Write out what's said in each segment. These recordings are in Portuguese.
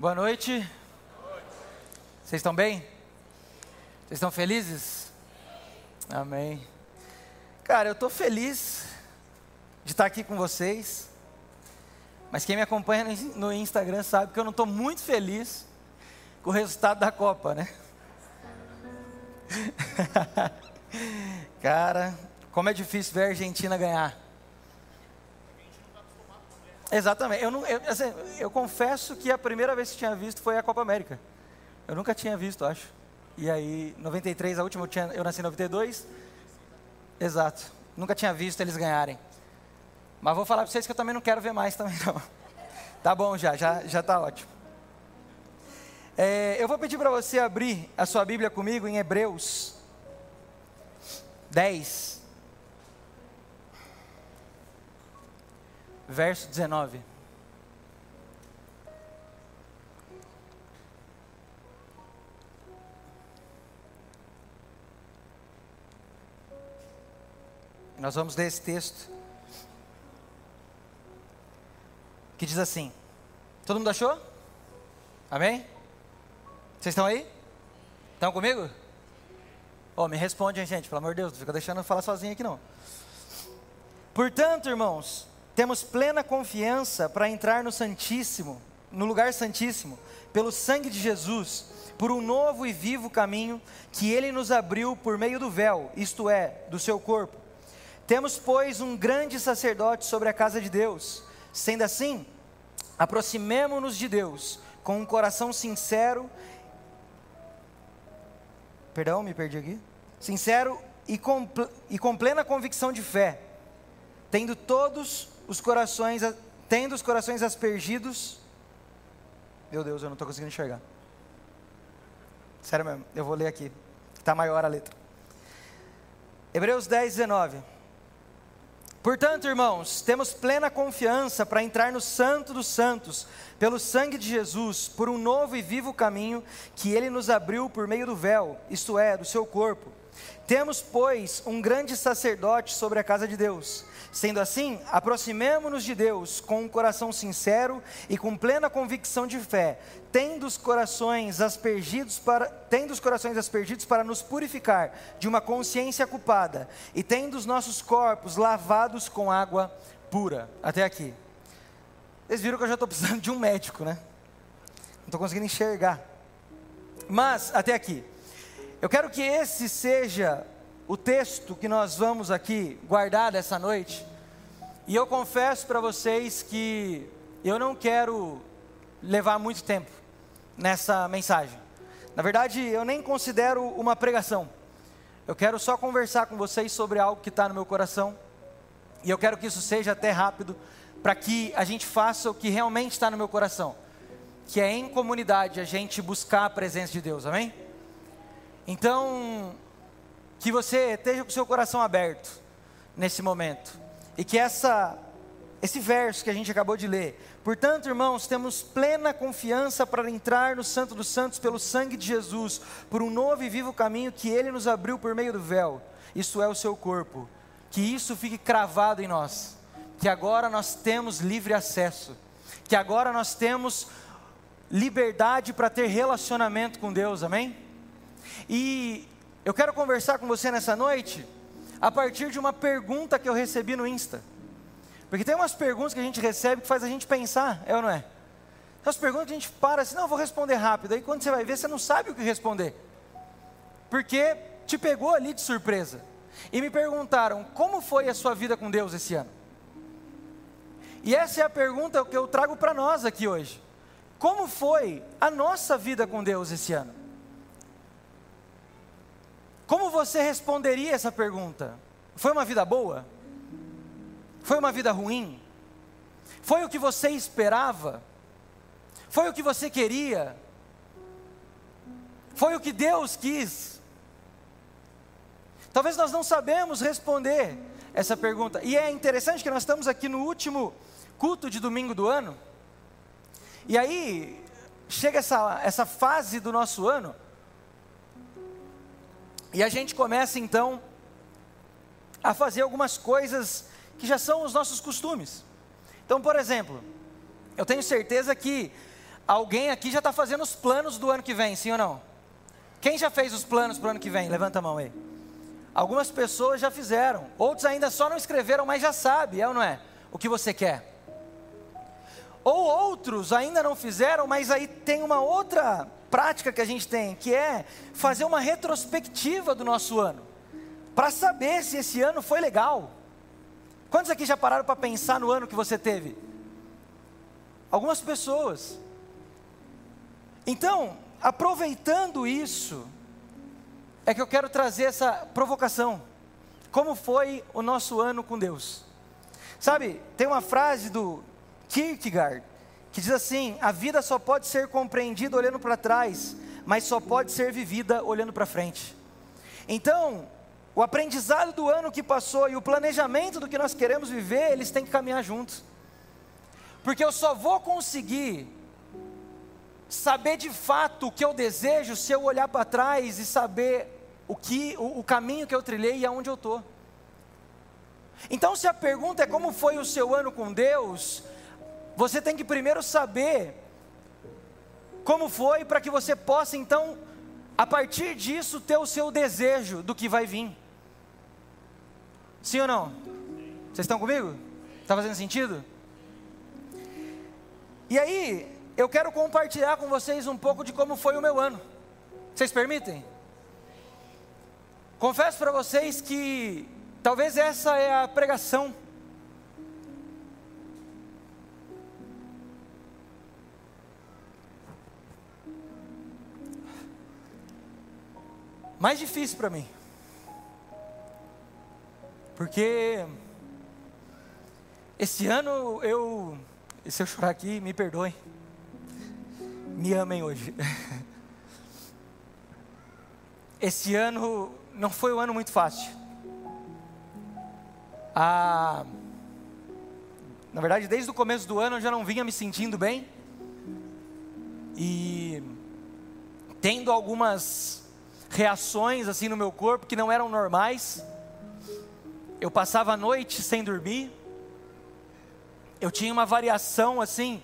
Boa noite. Vocês estão bem? Vocês estão felizes? Amém. Cara, eu estou feliz de estar aqui com vocês. Mas quem me acompanha no Instagram sabe que eu não estou muito feliz com o resultado da Copa, né? Cara, como é difícil ver a Argentina ganhar. Exatamente. Eu, não, eu, assim, eu confesso que a primeira vez que tinha visto foi a Copa América. Eu nunca tinha visto, acho. E aí, 93, a última, eu, tinha, eu nasci em 92. Exato. Nunca tinha visto eles ganharem. Mas vou falar para vocês que eu também não quero ver mais também não. Tá bom já, já, já tá ótimo. É, eu vou pedir para você abrir a sua Bíblia comigo em Hebreus 10. Verso 19. Nós vamos ler esse texto que diz assim: Todo mundo achou? Amém? Vocês estão aí? Estão comigo? Oh, me responde, gente, pelo amor de Deus, não fica deixando eu falar sozinho aqui não. Portanto, irmãos, temos plena confiança para entrar no Santíssimo, no lugar Santíssimo, pelo sangue de Jesus, por um novo e vivo caminho que ele nos abriu por meio do véu, isto é, do seu corpo. Temos, pois, um grande sacerdote sobre a casa de Deus. Sendo assim, aproximemo-nos de Deus com um coração sincero. Perdão, me perdi aqui. Sincero e com, e com plena convicção de fé, tendo todos os corações, tendo os corações aspergidos. Meu Deus, eu não estou conseguindo enxergar. Sério mesmo, eu vou ler aqui. Está maior a letra. Hebreus 10, 19. Portanto, irmãos, temos plena confiança para entrar no Santo dos Santos, pelo sangue de Jesus, por um novo e vivo caminho que ele nos abriu por meio do véu, isto é, do seu corpo. Temos, pois, um grande sacerdote sobre a casa de Deus Sendo assim, aproximemo-nos de Deus com um coração sincero e com plena convicção de fé, tendo os corações aspergidos para, tendo os corações aspergidos para nos purificar de uma consciência culpada e tendo os nossos corpos lavados com água pura. Até aqui. Vocês viram que eu já estou precisando de um médico, né? Não estou conseguindo enxergar. Mas, até aqui. Eu quero que esse seja o texto que nós vamos aqui guardar dessa noite. E eu confesso para vocês que eu não quero levar muito tempo nessa mensagem. Na verdade, eu nem considero uma pregação. Eu quero só conversar com vocês sobre algo que está no meu coração. E eu quero que isso seja até rápido, para que a gente faça o que realmente está no meu coração, que é em comunidade a gente buscar a presença de Deus, amém? Então, que você esteja com o seu coração aberto nesse momento. E que essa esse verso que a gente acabou de ler. Portanto, irmãos, temos plena confiança para entrar no Santo dos Santos pelo sangue de Jesus, por um novo e vivo caminho que ele nos abriu por meio do véu. Isso é o seu corpo. Que isso fique cravado em nós. Que agora nós temos livre acesso. Que agora nós temos liberdade para ter relacionamento com Deus. Amém? E eu quero conversar com você nessa noite a partir de uma pergunta que eu recebi no Insta. Porque tem umas perguntas que a gente recebe que faz a gente pensar, é ou não é? Tem umas perguntas que a gente para assim, não, eu vou responder rápido. Aí quando você vai ver, você não sabe o que responder. Porque te pegou ali de surpresa. E me perguntaram, como foi a sua vida com Deus esse ano? E essa é a pergunta que eu trago para nós aqui hoje. Como foi a nossa vida com Deus esse ano? Como você responderia essa pergunta? Foi uma vida boa? Foi uma vida ruim? Foi o que você esperava? Foi o que você queria? Foi o que Deus quis? Talvez nós não sabemos responder essa pergunta. E é interessante que nós estamos aqui no último culto de domingo do ano. E aí chega essa, essa fase do nosso ano e a gente começa então a fazer algumas coisas que já são os nossos costumes. Então, por exemplo, eu tenho certeza que alguém aqui já está fazendo os planos do ano que vem, sim ou não? Quem já fez os planos para o ano que vem? Levanta a mão aí. Algumas pessoas já fizeram, outros ainda só não escreveram, mas já sabe, é ou não é? O que você quer. Ou outros ainda não fizeram, mas aí tem uma outra prática que a gente tem, que é fazer uma retrospectiva do nosso ano, para saber se esse ano foi legal. Quantos aqui já pararam para pensar no ano que você teve? Algumas pessoas. Então, aproveitando isso, é que eu quero trazer essa provocação. Como foi o nosso ano com Deus? Sabe, tem uma frase do Kierkegaard que diz assim: a vida só pode ser compreendida olhando para trás, mas só pode ser vivida olhando para frente. Então, o aprendizado do ano que passou e o planejamento do que nós queremos viver, eles têm que caminhar juntos. Porque eu só vou conseguir saber de fato o que eu desejo se eu olhar para trás e saber o que o, o caminho que eu trilhei e aonde eu estou. Então, se a pergunta é como foi o seu ano com Deus, você tem que primeiro saber como foi para que você possa então, a partir disso, ter o seu desejo do que vai vir. Sim ou não? Vocês estão comigo? Está fazendo sentido? E aí, eu quero compartilhar com vocês um pouco de como foi o meu ano. Vocês permitem? Confesso para vocês que talvez essa é a pregação mais difícil para mim. Porque esse ano eu, se eu chorar aqui, me perdoem. Me amem hoje. Esse ano não foi um ano muito fácil. Ah, na verdade, desde o começo do ano eu já não vinha me sentindo bem. E tendo algumas reações assim no meu corpo que não eram normais. Eu passava a noite sem dormir. Eu tinha uma variação assim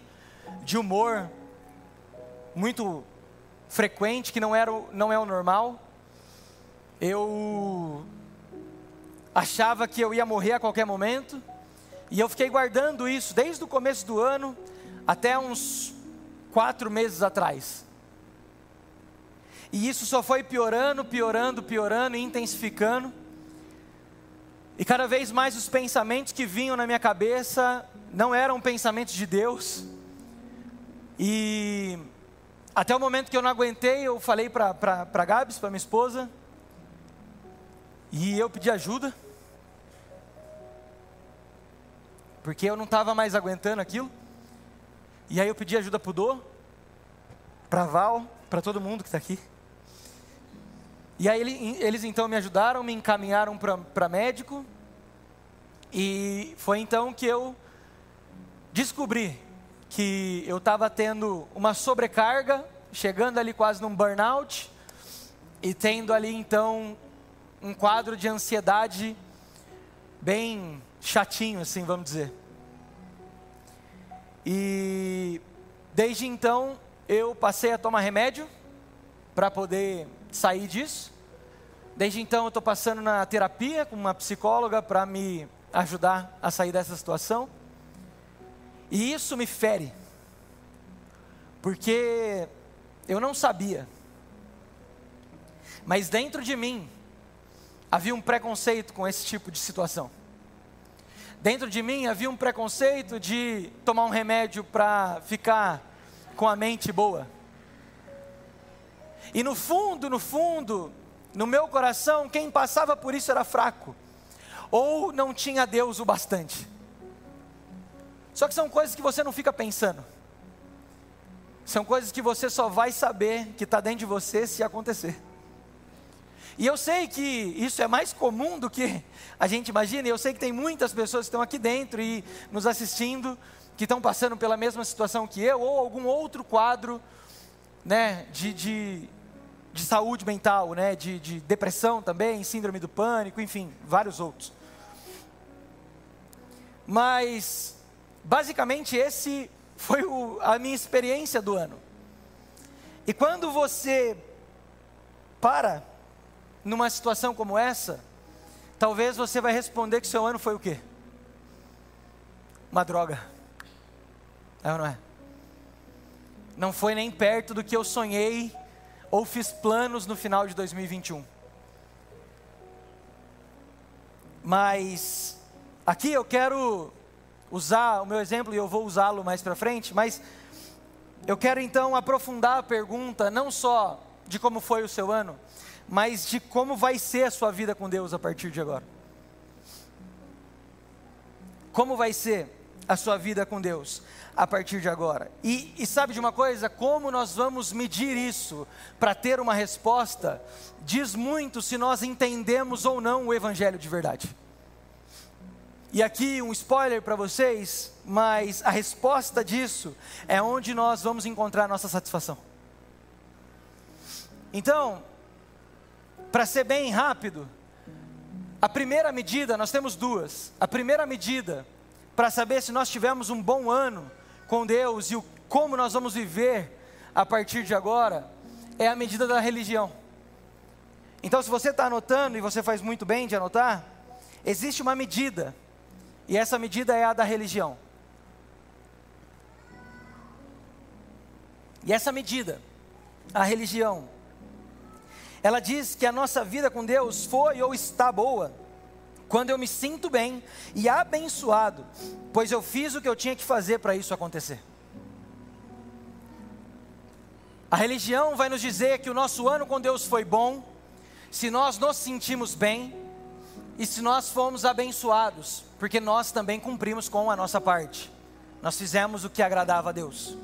de humor muito frequente que não era não é o normal. Eu achava que eu ia morrer a qualquer momento e eu fiquei guardando isso desde o começo do ano até uns quatro meses atrás. E isso só foi piorando, piorando, piorando e intensificando. E cada vez mais os pensamentos que vinham na minha cabeça não eram pensamentos de Deus. E até o momento que eu não aguentei, eu falei para Gabs, para minha esposa, e eu pedi ajuda, porque eu não estava mais aguentando aquilo. E aí eu pedi ajuda para o Dô, para Val, para todo mundo que está aqui. E aí ele, eles então me ajudaram, me encaminharam para médico. E foi então que eu descobri que eu estava tendo uma sobrecarga, chegando ali quase num burnout, e tendo ali então um quadro de ansiedade bem chatinho, assim, vamos dizer. E desde então eu passei a tomar remédio para poder sair disso. Desde então eu estou passando na terapia com uma psicóloga para me ajudar a sair dessa situação. E isso me fere, porque eu não sabia, mas dentro de mim havia um preconceito com esse tipo de situação. Dentro de mim havia um preconceito de tomar um remédio para ficar com a mente boa. E no fundo, no fundo, no meu coração, quem passava por isso era fraco, ou não tinha Deus o bastante. Só que são coisas que você não fica pensando, são coisas que você só vai saber que está dentro de você se acontecer. E eu sei que isso é mais comum do que a gente imagina, e eu sei que tem muitas pessoas que estão aqui dentro e nos assistindo, que estão passando pela mesma situação que eu, ou algum outro quadro né, de, de, de saúde mental, né? de, de depressão também, síndrome do pânico, enfim, vários outros. Mas, basicamente, esse foi o, a minha experiência do ano. E quando você para numa situação como essa, talvez você vai responder que seu ano foi o quê? Uma droga. É ou não é? Não foi nem perto do que eu sonhei ou fiz planos no final de 2021. Mas aqui eu quero usar o meu exemplo e eu vou usá-lo mais para frente, mas eu quero então aprofundar a pergunta não só de como foi o seu ano, mas de como vai ser a sua vida com Deus a partir de agora. Como vai ser a sua vida com Deus a partir de agora? E, e sabe de uma coisa? Como nós vamos medir isso para ter uma resposta, diz muito se nós entendemos ou não o Evangelho de verdade. E aqui um spoiler para vocês, mas a resposta disso é onde nós vamos encontrar nossa satisfação. Então, para ser bem rápido, a primeira medida, nós temos duas. A primeira medida para saber se nós tivemos um bom ano com Deus e o, como nós vamos viver a partir de agora, é a medida da religião. Então, se você está anotando, e você faz muito bem de anotar, existe uma medida, e essa medida é a da religião. E essa medida, a religião, ela diz que a nossa vida com Deus foi ou está boa quando eu me sinto bem e abençoado, pois eu fiz o que eu tinha que fazer para isso acontecer. A religião vai nos dizer que o nosso ano com Deus foi bom, se nós nos sentimos bem e se nós fomos abençoados, porque nós também cumprimos com a nossa parte, nós fizemos o que agradava a Deus.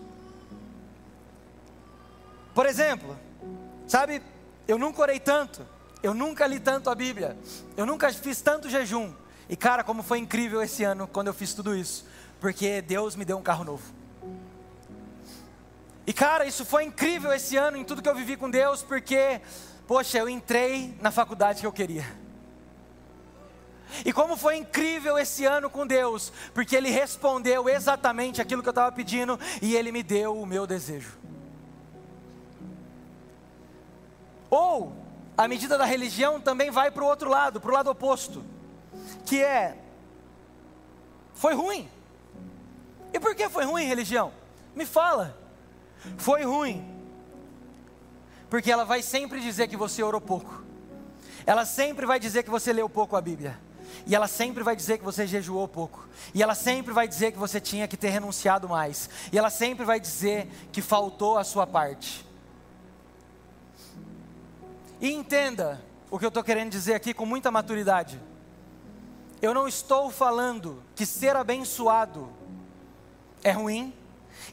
Por exemplo, sabe, eu nunca orei tanto, eu nunca li tanto a Bíblia, eu nunca fiz tanto jejum. E cara, como foi incrível esse ano quando eu fiz tudo isso, porque Deus me deu um carro novo. E cara, isso foi incrível esse ano em tudo que eu vivi com Deus, porque, poxa, eu entrei na faculdade que eu queria. E como foi incrível esse ano com Deus, porque Ele respondeu exatamente aquilo que eu estava pedindo e Ele me deu o meu desejo. Ou a medida da religião também vai para o outro lado, para o lado oposto, que é foi ruim. E por que foi ruim religião? Me fala. Foi ruim. Porque ela vai sempre dizer que você orou pouco. Ela sempre vai dizer que você leu pouco a Bíblia. E ela sempre vai dizer que você jejuou pouco. E ela sempre vai dizer que você tinha que ter renunciado mais. E ela sempre vai dizer que faltou a sua parte. E entenda o que eu estou querendo dizer aqui com muita maturidade. Eu não estou falando que ser abençoado é ruim,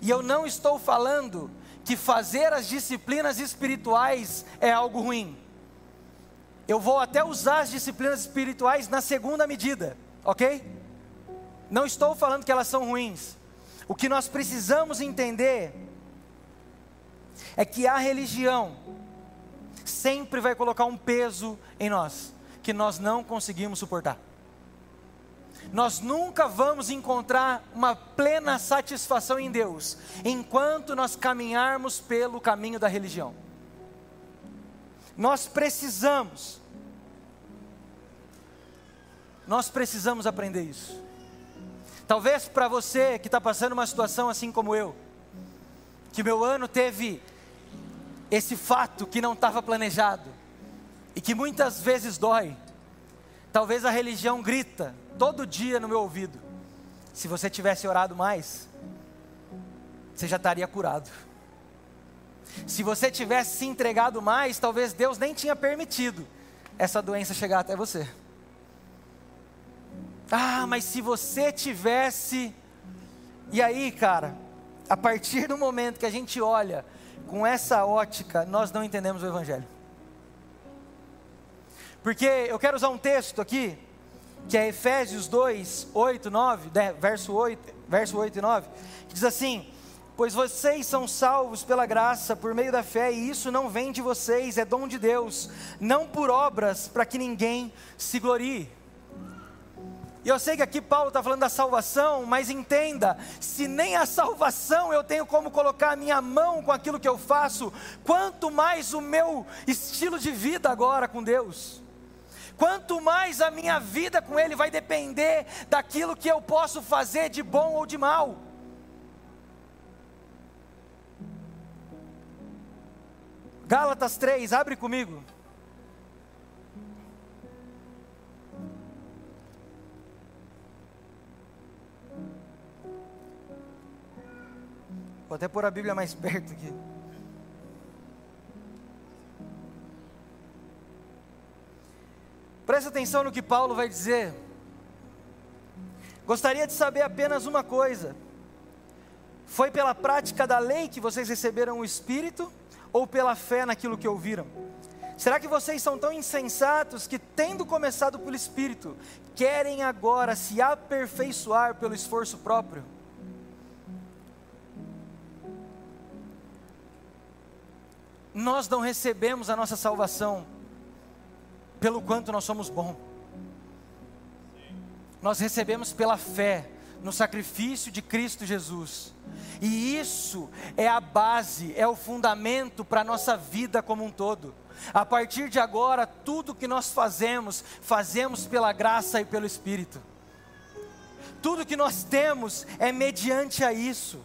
e eu não estou falando que fazer as disciplinas espirituais é algo ruim. Eu vou até usar as disciplinas espirituais na segunda medida, ok? Não estou falando que elas são ruins. O que nós precisamos entender é que a religião, sempre vai colocar um peso em nós que nós não conseguimos suportar. Nós nunca vamos encontrar uma plena satisfação em Deus enquanto nós caminharmos pelo caminho da religião. Nós precisamos, nós precisamos aprender isso. Talvez para você que está passando uma situação assim como eu, que meu ano teve esse fato que não estava planejado e que muitas vezes dói. Talvez a religião grita todo dia no meu ouvido. Se você tivesse orado mais, você já estaria curado. Se você tivesse se entregado mais, talvez Deus nem tinha permitido essa doença chegar até você. Ah, mas se você tivesse. E aí, cara, a partir do momento que a gente olha com essa ótica, nós não entendemos o Evangelho. Porque eu quero usar um texto aqui, que é Efésios 2, 8, 9, verso 8, verso 8 e 9, que diz assim: Pois vocês são salvos pela graça, por meio da fé, e isso não vem de vocês, é dom de Deus, não por obras, para que ninguém se glorie. E eu sei que aqui Paulo está falando da salvação, mas entenda: se nem a salvação eu tenho como colocar a minha mão com aquilo que eu faço, quanto mais o meu estilo de vida agora com Deus. Quanto mais a minha vida com Ele vai depender daquilo que eu posso fazer de bom ou de mal. Gálatas 3, abre comigo. Vou até pôr a Bíblia mais perto aqui. Presta atenção no que Paulo vai dizer. Gostaria de saber apenas uma coisa: foi pela prática da lei que vocês receberam o Espírito, ou pela fé naquilo que ouviram? Será que vocês são tão insensatos que, tendo começado pelo Espírito, querem agora se aperfeiçoar pelo esforço próprio? Nós não recebemos a nossa salvação pelo quanto nós somos bons. Nós recebemos pela fé no sacrifício de Cristo Jesus. E isso é a base, é o fundamento para a nossa vida como um todo. A partir de agora, tudo que nós fazemos, fazemos pela graça e pelo Espírito. Tudo que nós temos é mediante a isso.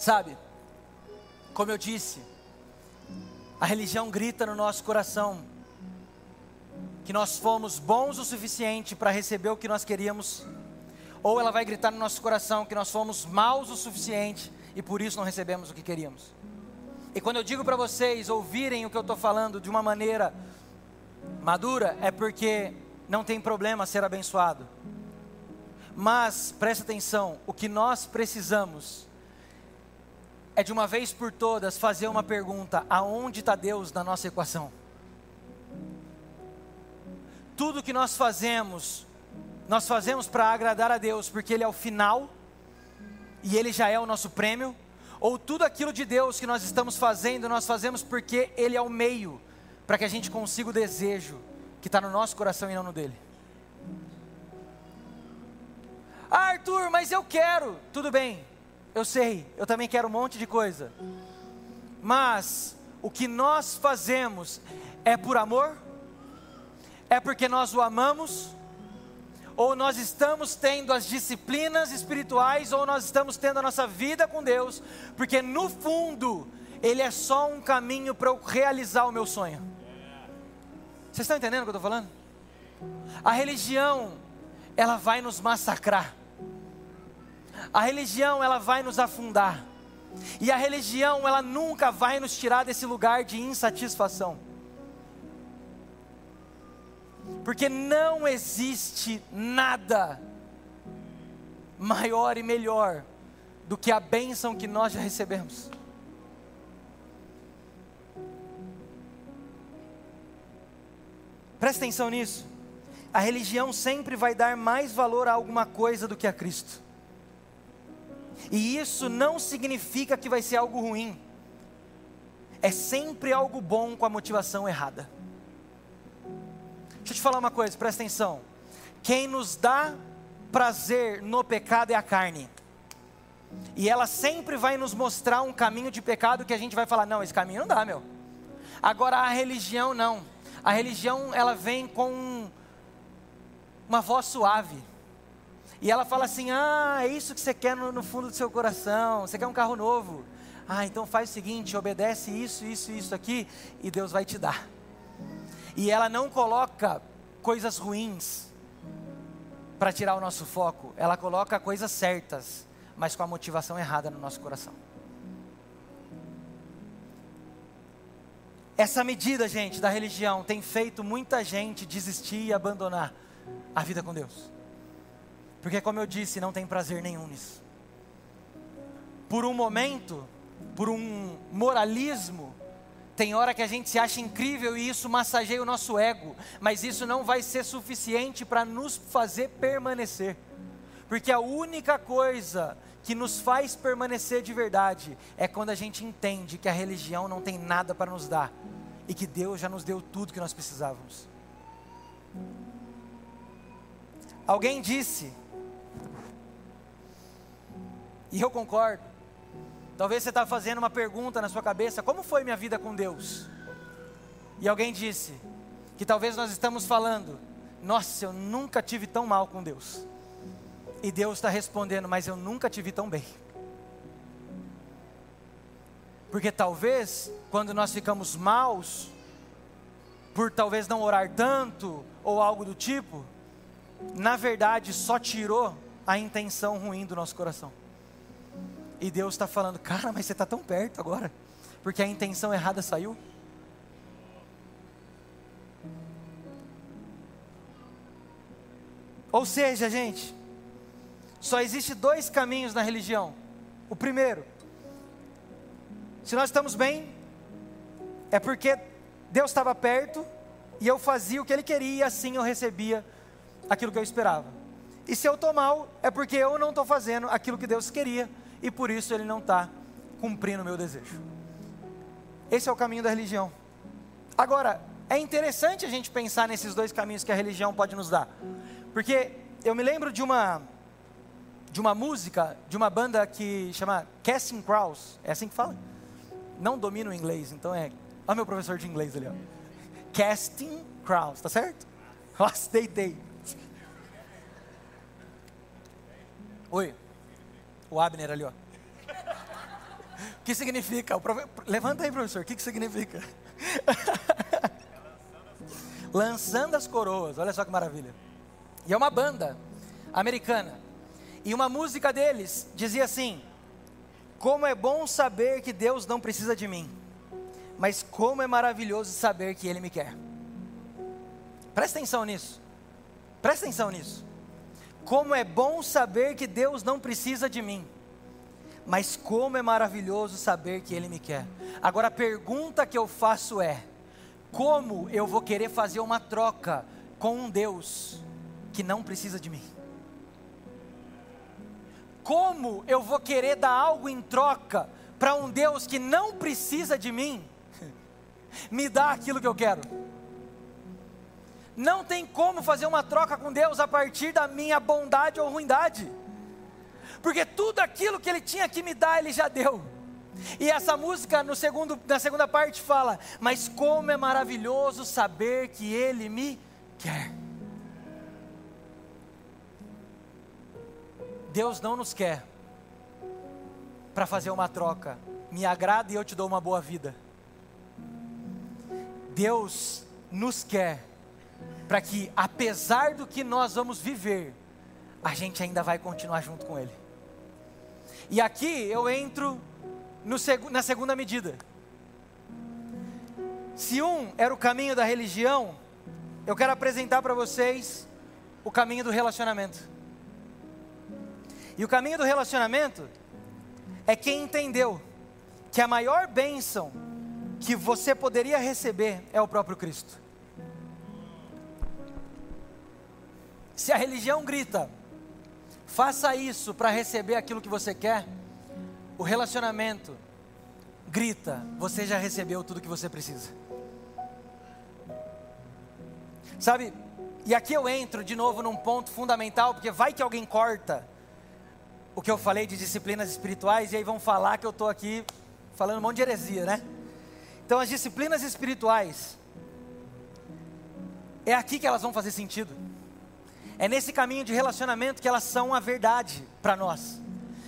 Sabe, como eu disse, a religião grita no nosso coração que nós fomos bons o suficiente para receber o que nós queríamos, ou ela vai gritar no nosso coração que nós fomos maus o suficiente e por isso não recebemos o que queríamos. E quando eu digo para vocês ouvirem o que eu estou falando de uma maneira madura, é porque não tem problema ser abençoado. Mas preste atenção, o que nós precisamos é de uma vez por todas fazer uma pergunta: aonde está Deus na nossa equação? Tudo que nós fazemos, nós fazemos para agradar a Deus, porque Ele é o final e Ele já é o nosso prêmio, ou tudo aquilo de Deus que nós estamos fazendo, nós fazemos porque Ele é o meio para que a gente consiga o desejo que está no nosso coração e não no dele. Ah, Arthur, mas eu quero. Tudo bem, eu sei, eu também quero um monte de coisa. Mas o que nós fazemos é por amor? É porque nós o amamos? Ou nós estamos tendo as disciplinas espirituais, ou nós estamos tendo a nossa vida com Deus, porque no fundo, Ele é só um caminho para eu realizar o meu sonho. Vocês estão entendendo o que eu estou falando? A religião, ela vai nos massacrar. A religião ela vai nos afundar. E a religião ela nunca vai nos tirar desse lugar de insatisfação. Porque não existe nada maior e melhor do que a bênção que nós já recebemos. Presta atenção nisso. A religião sempre vai dar mais valor a alguma coisa do que a Cristo. E isso não significa que vai ser algo ruim. É sempre algo bom com a motivação errada. Deixa eu te falar uma coisa, presta atenção. Quem nos dá prazer no pecado é a carne. E ela sempre vai nos mostrar um caminho de pecado que a gente vai falar: não, esse caminho não dá, meu. Agora a religião não. A religião ela vem com uma voz suave. E ela fala assim: Ah, é isso que você quer no, no fundo do seu coração. Você quer um carro novo. Ah, então faz o seguinte: obedece isso, isso, isso aqui, e Deus vai te dar. E ela não coloca coisas ruins para tirar o nosso foco, ela coloca coisas certas, mas com a motivação errada no nosso coração. Essa medida, gente, da religião tem feito muita gente desistir e abandonar a vida com Deus. Porque, como eu disse, não tem prazer nenhum nisso. Por um momento, por um moralismo, tem hora que a gente se acha incrível e isso massageia o nosso ego, mas isso não vai ser suficiente para nos fazer permanecer. Porque a única coisa que nos faz permanecer de verdade é quando a gente entende que a religião não tem nada para nos dar e que Deus já nos deu tudo que nós precisávamos. Alguém disse, e eu concordo, talvez você está fazendo uma pergunta na sua cabeça: como foi minha vida com Deus? E alguém disse que talvez nós estamos falando, nossa, eu nunca tive tão mal com Deus. E Deus está respondendo, mas eu nunca tive tão bem. Porque talvez, quando nós ficamos maus, por talvez não orar tanto, ou algo do tipo, na verdade só tirou a intenção ruim do nosso coração. E Deus está falando, cara, mas você está tão perto agora, porque a intenção errada saiu. Ou seja, gente, só existe dois caminhos na religião. O primeiro, se nós estamos bem, é porque Deus estava perto e eu fazia o que Ele queria e assim eu recebia aquilo que eu esperava. E se eu estou mal, é porque eu não estou fazendo aquilo que Deus queria e por isso Ele não está cumprindo o meu desejo. Esse é o caminho da religião. Agora, é interessante a gente pensar nesses dois caminhos que a religião pode nos dar. Porque eu me lembro de uma de uma música de uma banda que chama Casting Crowds, é assim que fala? Não domino o inglês, então é. Olha meu professor de inglês ali, ó. Casting Crowds, tá certo? Nossa, deitei. Oi. O Abner ali, ó. O que significa? Profe... Levanta aí, professor. O que, que significa? Lançando as coroas. Olha só que maravilha. E é uma banda americana. E uma música deles dizia assim: Como é bom saber que Deus não precisa de mim, mas como é maravilhoso saber que Ele me quer. Presta atenção nisso. Presta atenção nisso. Como é bom saber que Deus não precisa de mim, mas como é maravilhoso saber que Ele me quer. Agora a pergunta que eu faço é: como eu vou querer fazer uma troca com um Deus que não precisa de mim? Como eu vou querer dar algo em troca para um Deus que não precisa de mim? Me dá aquilo que eu quero. Não tem como fazer uma troca com Deus a partir da minha bondade ou ruindade. Porque tudo aquilo que Ele tinha que me dar, Ele já deu. E essa música, no segundo, na segunda parte, fala: Mas como é maravilhoso saber que Ele me quer. Deus não nos quer para fazer uma troca. Me agrada e eu te dou uma boa vida. Deus nos quer para que, apesar do que nós vamos viver, a gente ainda vai continuar junto com Ele. E aqui eu entro no, na segunda medida. Se um era o caminho da religião, eu quero apresentar para vocês o caminho do relacionamento. E o caminho do relacionamento é quem entendeu que a maior bênção que você poderia receber é o próprio Cristo. Se a religião grita, faça isso para receber aquilo que você quer, o relacionamento grita, você já recebeu tudo que você precisa. Sabe, e aqui eu entro de novo num ponto fundamental, porque vai que alguém corta o que eu falei de disciplinas espirituais e aí vão falar que eu estou aqui falando um monte de heresia, né? Então as disciplinas espirituais é aqui que elas vão fazer sentido. É nesse caminho de relacionamento que elas são a verdade para nós.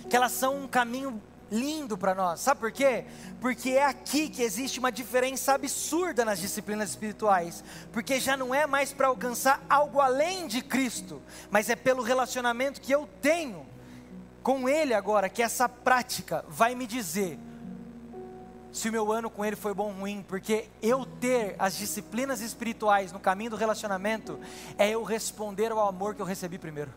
Que elas são um caminho lindo para nós. Sabe por quê? Porque é aqui que existe uma diferença absurda nas disciplinas espirituais. Porque já não é mais para alcançar algo além de Cristo, mas é pelo relacionamento que eu tenho com Ele agora, que essa prática vai me dizer se o meu ano com Ele foi bom ou ruim, porque eu ter as disciplinas espirituais no caminho do relacionamento é eu responder ao amor que eu recebi primeiro.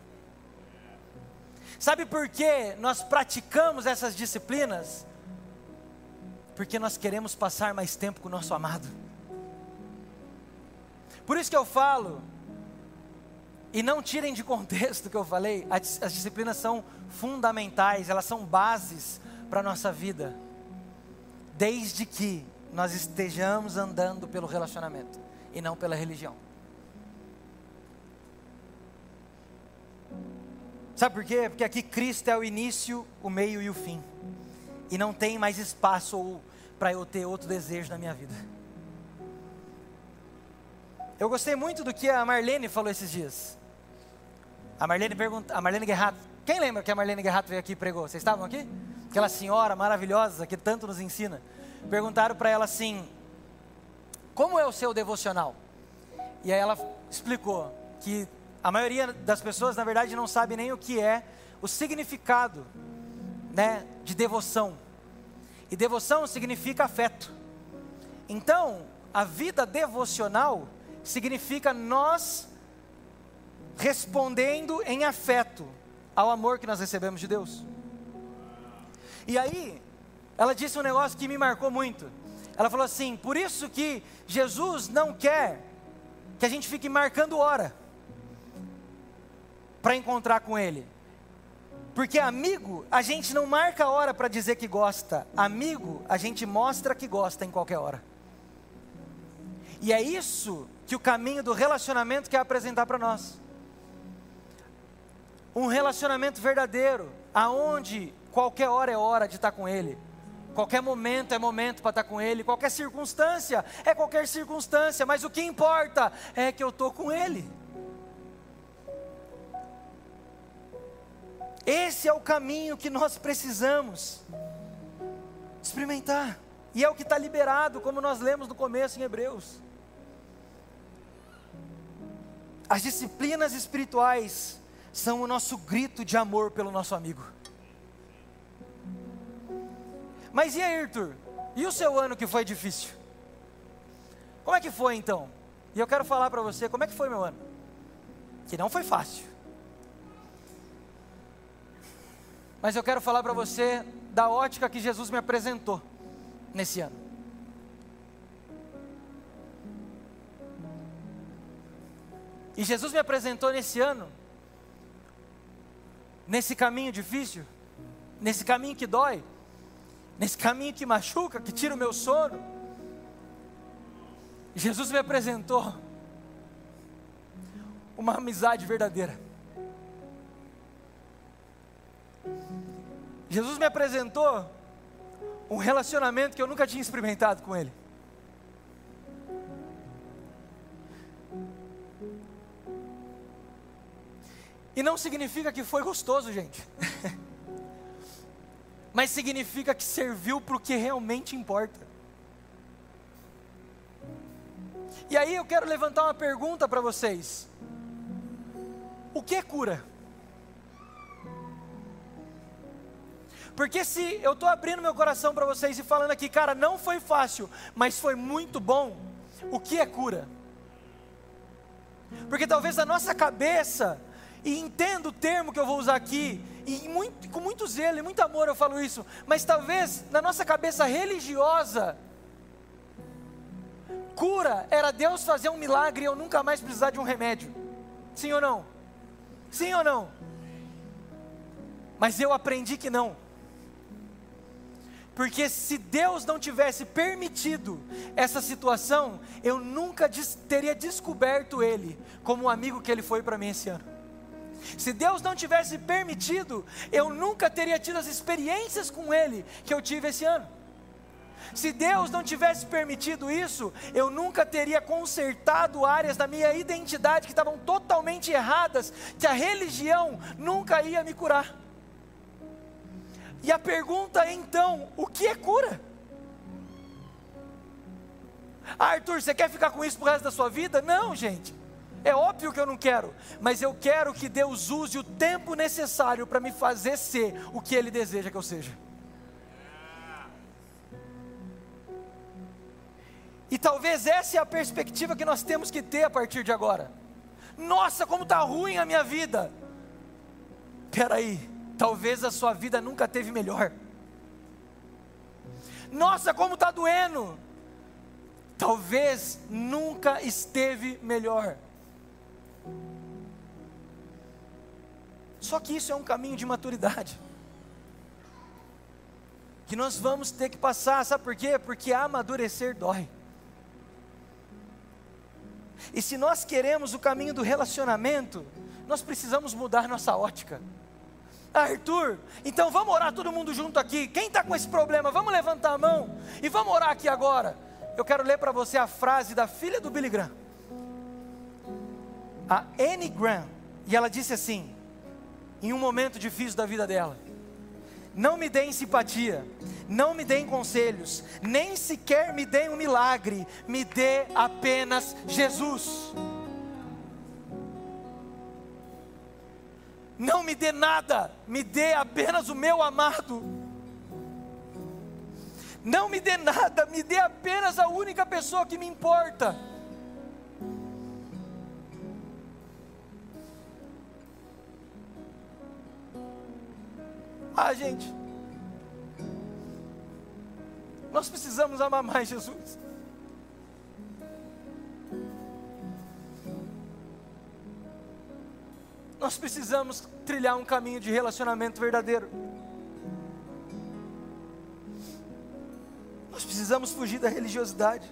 Sabe por que nós praticamos essas disciplinas? Porque nós queremos passar mais tempo com o nosso amado. Por isso que eu falo, e não tirem de contexto o que eu falei, as disciplinas são fundamentais, elas são bases para a nossa vida desde que nós estejamos andando pelo relacionamento e não pela religião. Sabe por quê? Porque aqui Cristo é o início, o meio e o fim. E não tem mais espaço para eu ter outro desejo na minha vida. Eu gostei muito do que a Marlene falou esses dias. A Marlene pergunta, a Marlene Guerrato. Quem lembra que a Marlene Guerrato veio aqui e pregou? Vocês estavam aqui? Aquela senhora maravilhosa que tanto nos ensina. Perguntaram para ela assim: Como é o seu devocional? E aí ela explicou que a maioria das pessoas, na verdade, não sabe nem o que é o significado, né, de devoção. E devoção significa afeto. Então, a vida devocional significa nós respondendo em afeto ao amor que nós recebemos de Deus. E aí, ela disse um negócio que me marcou muito. Ela falou assim: por isso que Jesus não quer que a gente fique marcando hora para encontrar com Ele. Porque amigo, a gente não marca hora para dizer que gosta. Amigo, a gente mostra que gosta em qualquer hora. E é isso que o caminho do relacionamento quer apresentar para nós. Um relacionamento verdadeiro, aonde qualquer hora é hora de estar com Ele, qualquer momento é momento para estar com Ele, qualquer circunstância é qualquer circunstância, mas o que importa é que eu estou com Ele. Esse é o caminho que nós precisamos experimentar, e é o que está liberado, como nós lemos no começo em Hebreus. As disciplinas espirituais são o nosso grito de amor pelo nosso amigo. Mas e aí, Arthur? E o seu ano que foi difícil? Como é que foi então? E eu quero falar para você como é que foi meu ano. Que não foi fácil. Mas eu quero falar para você da ótica que Jesus me apresentou nesse ano. E Jesus me apresentou nesse ano, nesse caminho difícil, nesse caminho que dói, nesse caminho que machuca, que tira o meu sono. Jesus me apresentou uma amizade verdadeira. Jesus me apresentou um relacionamento que eu nunca tinha experimentado com Ele. E não significa que foi gostoso, gente. Mas significa que serviu para o que realmente importa. E aí eu quero levantar uma pergunta para vocês: O que é cura? Porque se eu estou abrindo meu coração para vocês e falando aqui, cara, não foi fácil, mas foi muito bom, o que é cura? Porque talvez na nossa cabeça e entendo o termo que eu vou usar aqui, e muito, com muito zelo e muito amor eu falo isso, mas talvez na nossa cabeça religiosa, cura era Deus fazer um milagre e eu nunca mais precisar de um remédio. Sim ou não? Sim ou não? Mas eu aprendi que não. Porque se Deus não tivesse permitido essa situação, eu nunca teria descoberto Ele como o amigo que Ele foi para mim esse ano. Se Deus não tivesse permitido, eu nunca teria tido as experiências com Ele que eu tive esse ano. Se Deus não tivesse permitido isso, eu nunca teria consertado áreas da minha identidade que estavam totalmente erradas, que a religião nunca ia me curar. E a pergunta é então: o que é cura? Ah, Arthur, você quer ficar com isso pro resto da sua vida? Não, gente. É óbvio que eu não quero, mas eu quero que Deus use o tempo necessário para me fazer ser o que Ele deseja que eu seja. E talvez essa é a perspectiva que nós temos que ter a partir de agora. Nossa, como está ruim a minha vida. Espera aí, talvez a sua vida nunca teve melhor. Nossa, como está doendo. Talvez nunca esteve melhor. Só que isso é um caminho de maturidade. que nós vamos ter que passar, sabe por quê? Porque amadurecer dói. E se nós queremos o caminho do relacionamento, nós precisamos mudar nossa ótica. Arthur, então vamos orar todo mundo junto aqui. Quem está com esse problema, vamos levantar a mão e vamos orar aqui agora. Eu quero ler para você a frase da filha do Billy Graham, a Annie Graham, e ela disse assim, em um momento difícil da vida dela: Não me deem simpatia, não me deem conselhos, nem sequer me deem um milagre, me dê apenas Jesus. Não me dê nada, me dê apenas o meu amado. Não me dê nada, me dê apenas a única pessoa que me importa. Ah, gente, nós precisamos amar mais Jesus. Nós precisamos trilhar um caminho de relacionamento verdadeiro. Nós precisamos fugir da religiosidade.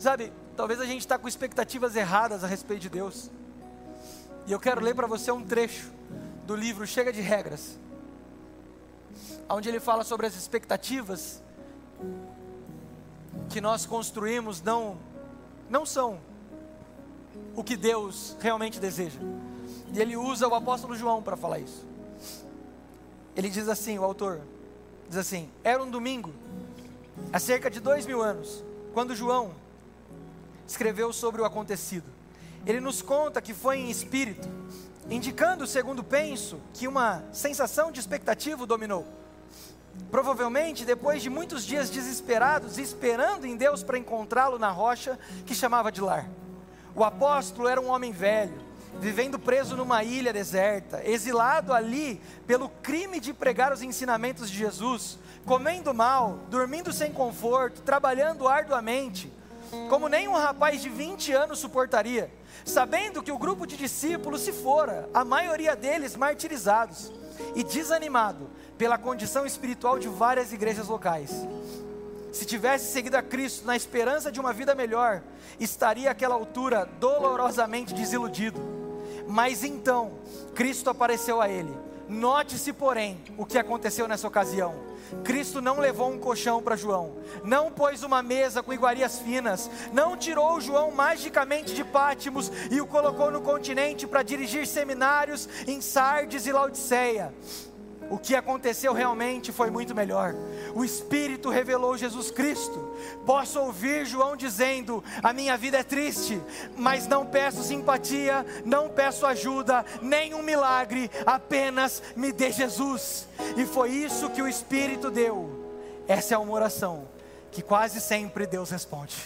Sabe, talvez a gente está com expectativas erradas a respeito de Deus. E eu quero ler para você um trecho do livro Chega de Regras, onde ele fala sobre as expectativas que nós construímos não não são o que Deus realmente deseja. E ele usa o apóstolo João para falar isso. Ele diz assim, o autor, diz assim: era um domingo, há cerca de dois mil anos, quando João escreveu sobre o acontecido. Ele nos conta que foi em espírito, indicando, segundo penso, que uma sensação de expectativa dominou. Provavelmente depois de muitos dias desesperados, esperando em Deus para encontrá-lo na rocha que chamava de lar. O apóstolo era um homem velho, vivendo preso numa ilha deserta, exilado ali pelo crime de pregar os ensinamentos de Jesus, comendo mal, dormindo sem conforto, trabalhando arduamente, como nenhum rapaz de 20 anos suportaria, sabendo que o grupo de discípulos se fora, a maioria deles martirizados, e desanimado pela condição espiritual de várias igrejas locais se tivesse seguido a Cristo na esperança de uma vida melhor, estaria àquela altura dolorosamente desiludido. Mas então, Cristo apareceu a ele. Note-se, porém, o que aconteceu nessa ocasião. Cristo não levou um colchão para João, não pôs uma mesa com iguarias finas, não tirou João magicamente de Pátimos e o colocou no continente para dirigir seminários em Sardes e Laodiceia. O que aconteceu realmente foi muito melhor. O Espírito revelou Jesus Cristo. Posso ouvir João dizendo: A minha vida é triste, mas não peço simpatia, não peço ajuda, nem um milagre, apenas me dê Jesus. E foi isso que o Espírito deu. Essa é uma oração que quase sempre Deus responde.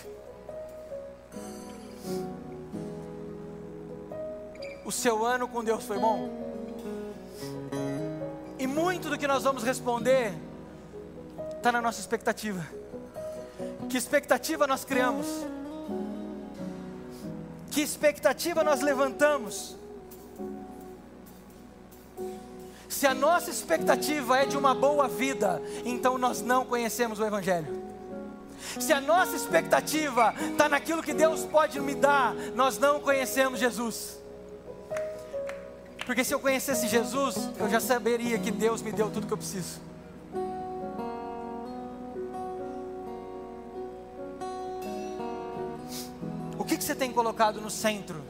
O seu ano com Deus foi bom? Muito do que nós vamos responder está na nossa expectativa. Que expectativa nós criamos? Que expectativa nós levantamos? Se a nossa expectativa é de uma boa vida, então nós não conhecemos o Evangelho. Se a nossa expectativa está naquilo que Deus pode me dar, nós não conhecemos Jesus. Porque se eu conhecesse Jesus, eu já saberia que Deus me deu tudo que eu preciso. O que, que você tem colocado no centro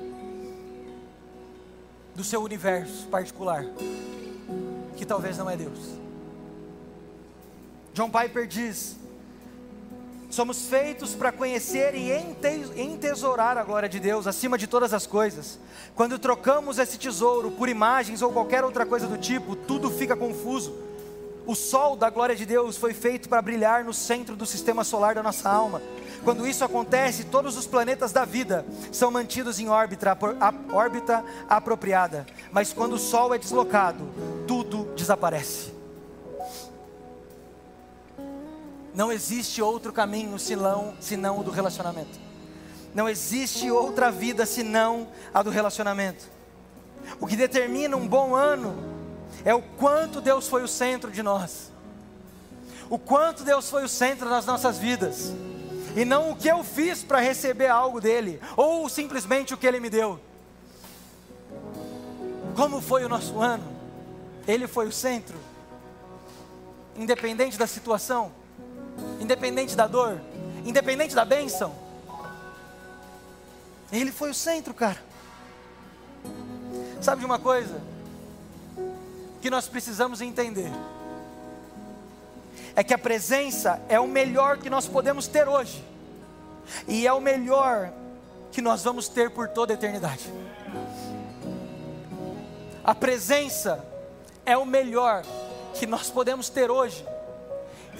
do seu universo particular? Que talvez não é Deus. John Piper diz: Somos feitos para conhecer e entesourar a glória de Deus acima de todas as coisas. Quando trocamos esse tesouro por imagens ou qualquer outra coisa do tipo, tudo fica confuso. O sol da glória de Deus foi feito para brilhar no centro do sistema solar da nossa alma. Quando isso acontece, todos os planetas da vida são mantidos em órbita, órbita apropriada. Mas quando o sol é deslocado, tudo desaparece. Não existe outro caminho senão, senão o do relacionamento. Não existe outra vida senão a do relacionamento. O que determina um bom ano é o quanto Deus foi o centro de nós, o quanto Deus foi o centro das nossas vidas, e não o que eu fiz para receber algo dele, ou simplesmente o que ele me deu. Como foi o nosso ano? Ele foi o centro, independente da situação, independente da dor, independente da bênção. Ele foi o centro, cara. Sabe de uma coisa? Que nós precisamos entender. É que a presença é o melhor que nós podemos ter hoje. E é o melhor que nós vamos ter por toda a eternidade. A presença é o melhor que nós podemos ter hoje.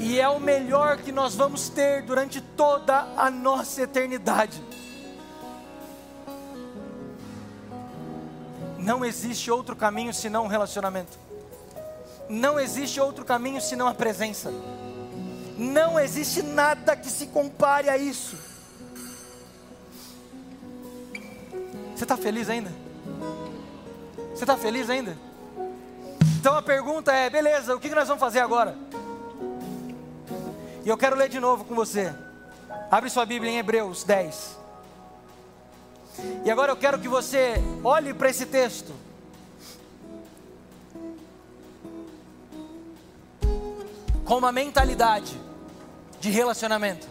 E é o melhor que nós vamos ter durante toda a nossa eternidade. Não existe outro caminho senão o relacionamento. Não existe outro caminho senão a presença. Não existe nada que se compare a isso. Você está feliz ainda? Você está feliz ainda? Então a pergunta é: beleza, o que nós vamos fazer agora? E eu quero ler de novo com você. Abre sua Bíblia em Hebreus 10. E agora eu quero que você olhe para esse texto. Com uma mentalidade de relacionamento.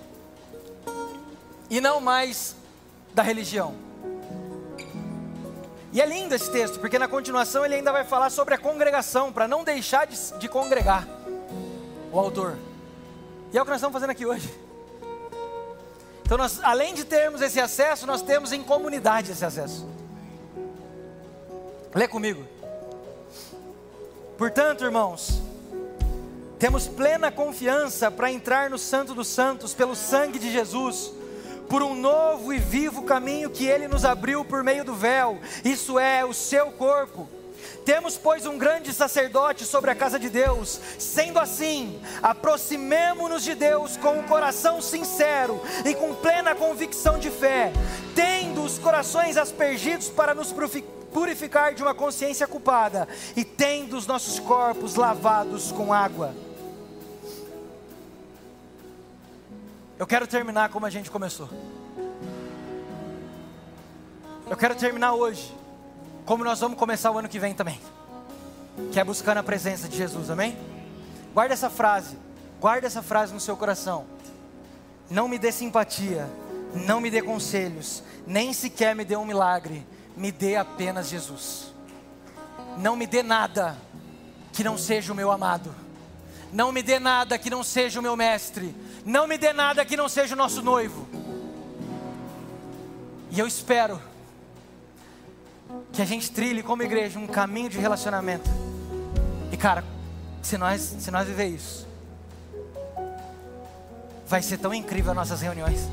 E não mais da religião. E é lindo esse texto, porque na continuação ele ainda vai falar sobre a congregação, para não deixar de, de congregar o autor. E é o que nós estamos fazendo aqui hoje. Então, nós, além de termos esse acesso, nós temos em comunidade esse acesso. Lê comigo. Portanto, irmãos, temos plena confiança para entrar no Santo dos Santos pelo sangue de Jesus, por um novo e vivo caminho que Ele nos abriu por meio do véu, isso é, o seu corpo temos, pois, um grande sacerdote sobre a casa de Deus. Sendo assim, aproximemo-nos de Deus com um coração sincero e com plena convicção de fé, tendo os corações aspergidos para nos purificar de uma consciência culpada e tendo os nossos corpos lavados com água. Eu quero terminar como a gente começou. Eu quero terminar hoje como nós vamos começar o ano que vem também, que é buscando a presença de Jesus, amém? Guarda essa frase, guarda essa frase no seu coração. Não me dê simpatia, não me dê conselhos, nem sequer me dê um milagre, me dê apenas Jesus. Não me dê nada que não seja o meu amado. Não me dê nada que não seja o meu mestre. Não me dê nada que não seja o nosso noivo. E eu espero que a gente trilhe como igreja um caminho de relacionamento. E cara, se nós, se nós viver isso, vai ser tão incrível as nossas reuniões.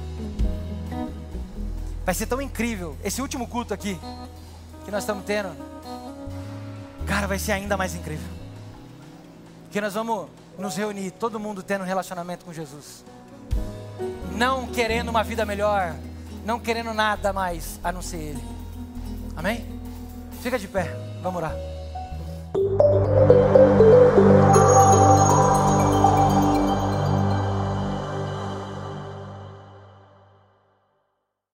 Vai ser tão incrível esse último culto aqui que nós estamos tendo. Cara, vai ser ainda mais incrível. Que nós vamos nos reunir, todo mundo tendo um relacionamento com Jesus. Não querendo uma vida melhor, não querendo nada mais a não ser Ele. Amém? Fica de pé, vamos orar.